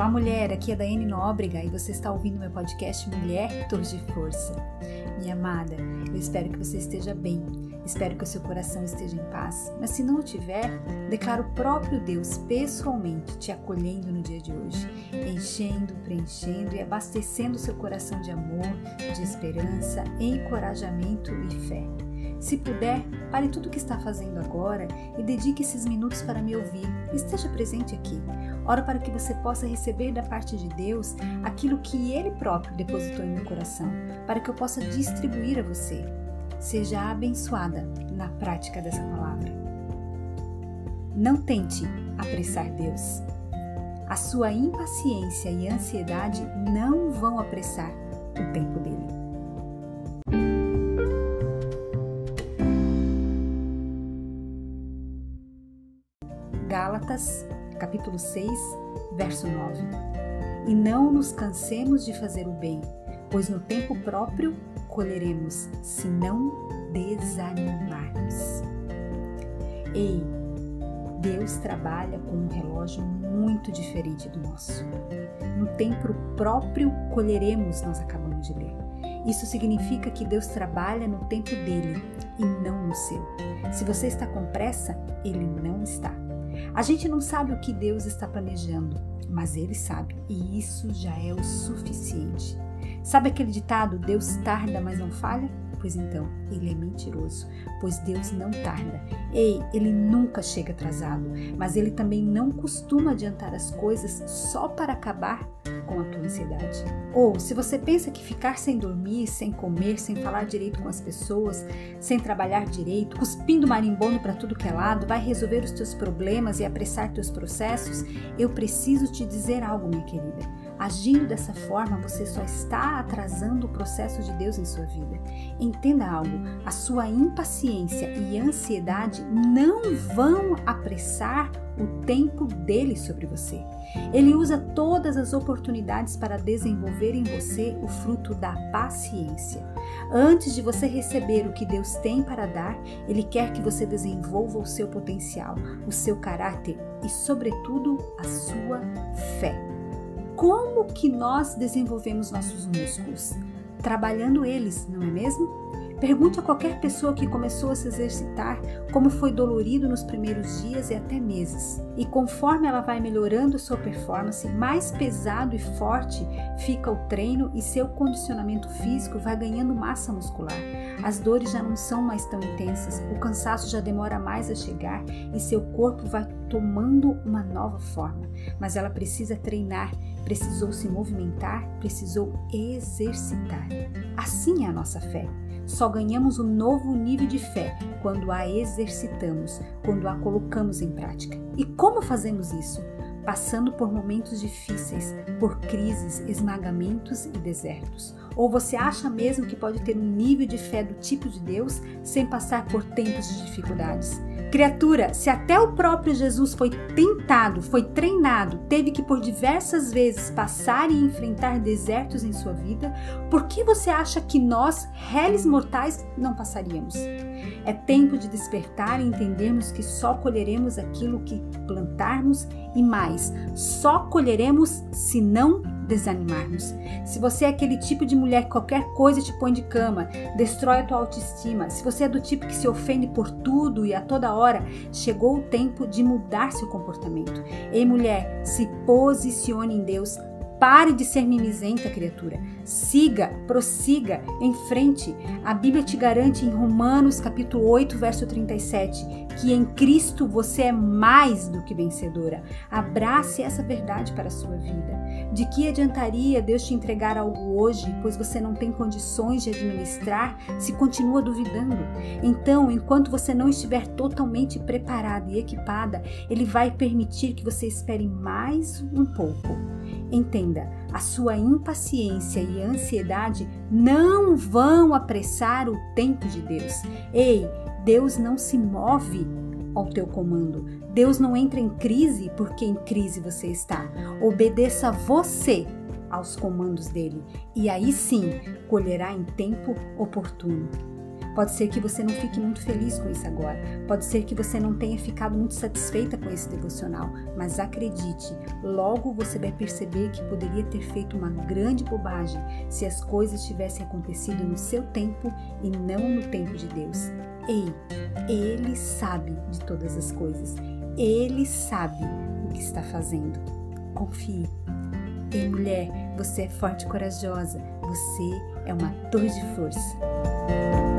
Olá, mulher. Aqui é Daiane Nóbrega e você está ouvindo meu podcast Mulher Torre de Força. Minha amada, eu espero que você esteja bem. Espero que o seu coração esteja em paz. Mas se não o tiver, declaro o próprio Deus pessoalmente te acolhendo no dia de hoje, enchendo, preenchendo e abastecendo seu coração de amor, de esperança, encorajamento e fé. Se puder, pare tudo o que está fazendo agora e dedique esses minutos para me ouvir. Esteja presente aqui. Oro para que você possa receber da parte de Deus aquilo que Ele próprio depositou em meu coração, para que eu possa distribuir a você. Seja abençoada na prática dessa palavra. Não tente apressar Deus. A sua impaciência e ansiedade não vão apressar o tempo dele. Gálatas, capítulo 6, verso 9. E não nos cansemos de fazer o bem, pois no tempo próprio colheremos, se não desanimarmos. Ei, Deus trabalha com um relógio muito diferente do nosso. No tempo próprio colheremos, nós acabamos de ler. Isso significa que Deus trabalha no tempo dele e não no seu. Se você está com pressa, ele não está. A gente não sabe o que Deus está planejando, mas Ele sabe e isso já é o suficiente. Sabe aquele ditado: Deus tarda, mas não falha? Pois então, ele é mentiroso, pois Deus não tarda. Ei, ele nunca chega atrasado, mas ele também não costuma adiantar as coisas só para acabar com a tua ansiedade. Ou se você pensa que ficar sem dormir, sem comer, sem falar direito com as pessoas, sem trabalhar direito, cuspindo marimbondo para tudo que é lado, vai resolver os teus problemas e apressar teus processos, eu preciso te dizer algo, minha querida. Agindo dessa forma, você só está atrasando o processo de Deus em sua vida. Entenda algo: a sua impaciência e ansiedade não vão apressar o tempo dele sobre você. Ele usa todas as oportunidades para desenvolver em você o fruto da paciência. Antes de você receber o que Deus tem para dar, Ele quer que você desenvolva o seu potencial, o seu caráter e, sobretudo, a sua fé. Como que nós desenvolvemos nossos músculos? Trabalhando eles, não é mesmo? Pergunte a qualquer pessoa que começou a se exercitar como foi dolorido nos primeiros dias e até meses. E conforme ela vai melhorando sua performance, mais pesado e forte fica o treino e seu condicionamento físico vai ganhando massa muscular. As dores já não são mais tão intensas, o cansaço já demora mais a chegar e seu corpo vai tomando uma nova forma. Mas ela precisa treinar, precisou se movimentar, precisou exercitar. Assim é a nossa fé. Só ganhamos um novo nível de fé quando a exercitamos, quando a colocamos em prática. E como fazemos isso? Passando por momentos difíceis, por crises, esmagamentos e desertos. Ou você acha mesmo que pode ter um nível de fé do tipo de Deus sem passar por tempos de dificuldades? Criatura, se até o próprio Jesus foi tentado, foi treinado, teve que por diversas vezes passar e enfrentar desertos em sua vida, por que você acha que nós, réis mortais, não passaríamos? É tempo de despertar e entendermos que só colheremos aquilo que plantarmos e mais, só colheremos se não desanimarmos. Se você é aquele tipo de mulher que qualquer coisa te põe de cama, destrói a tua autoestima, se você é do tipo que se ofende por tudo e a toda hora, chegou o tempo de mudar seu comportamento. Ei, mulher, se posicione em Deus Pare de ser mimizenta, criatura. Siga, prossiga, em frente. A Bíblia te garante em Romanos capítulo 8, verso 37, que em Cristo você é mais do que vencedora. Abrace essa verdade para a sua vida. De que adiantaria Deus te entregar algo hoje, pois você não tem condições de administrar, se continua duvidando? Então, enquanto você não estiver totalmente preparada e equipada, Ele vai permitir que você espere mais um pouco. Entenda, a sua impaciência e ansiedade não vão apressar o tempo de Deus. Ei, Deus não se move ao teu comando. Deus não entra em crise porque em crise você está. Obedeça você aos comandos dele e aí sim colherá em tempo oportuno. Pode ser que você não fique muito feliz com isso agora. Pode ser que você não tenha ficado muito satisfeita com esse devocional. Mas acredite, logo você vai perceber que poderia ter feito uma grande bobagem se as coisas tivessem acontecido no seu tempo e não no tempo de Deus. Ei, Ele sabe de todas as coisas. Ele sabe o que está fazendo. Confie. Ei, mulher, você é forte e corajosa. Você é uma torre de força.